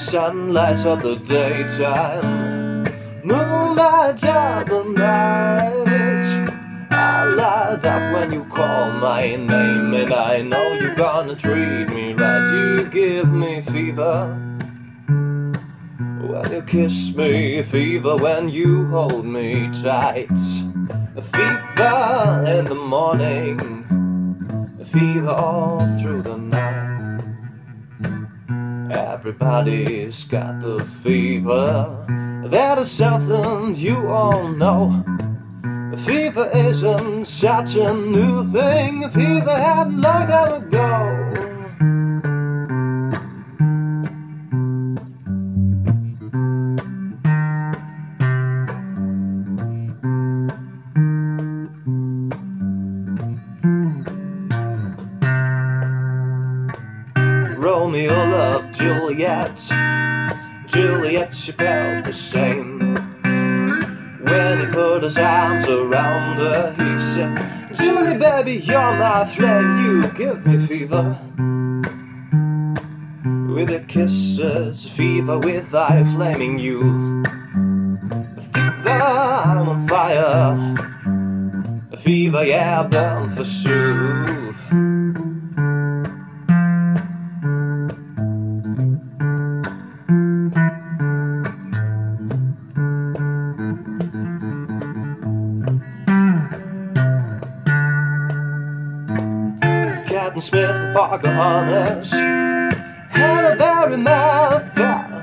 Sun lights up the daytime, moonlight up the night. I light up when you call my name, and I know you're gonna treat me right. You give me fever when you kiss me, fever when you hold me tight. A fever in the morning, a fever all through the night. Everybody's got the fever. That is something you all know. Fever isn't such a new thing. Fever happened long time ago. Romeo loved Juliet. Juliet, she felt the same. When he put his arms around her, he said, Julie, baby, you're my flame. You give me fever. With your kisses, fever with thy flaming youth. Fever, I'm on fire. Fever, yeah, burn for truth. Captain Smith and Pocahontas had a very affair.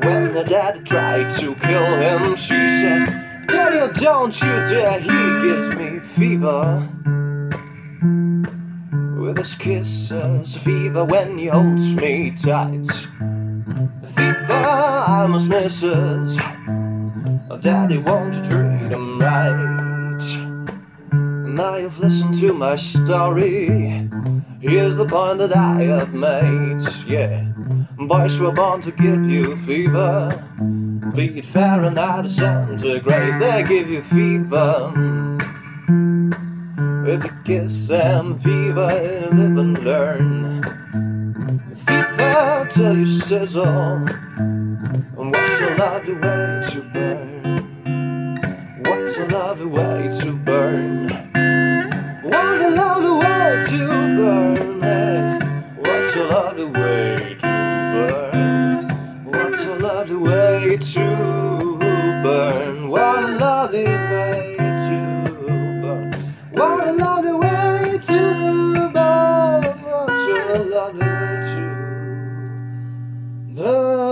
When her daddy tried to kill him, she said, Daddy, don't you dare, he gives me fever. With his kisses, fever when he holds me tight. Fever, I must misses. Daddy won't him right. Now you've listened to my story. Here's the point that I have made. Yeah, boys were born to give you fever. Be it Fahrenheit or centigrade, they give you fever. If you kiss them, fever, live and learn. Fever till you sizzle. What's a lovely way to burn? What's a lovely way to burn? would allow the world to burn. What a lovely way to burn. What a lovely way to burn. What a lovely way to burn. What a lovely way to burn. What a lovely way to burn.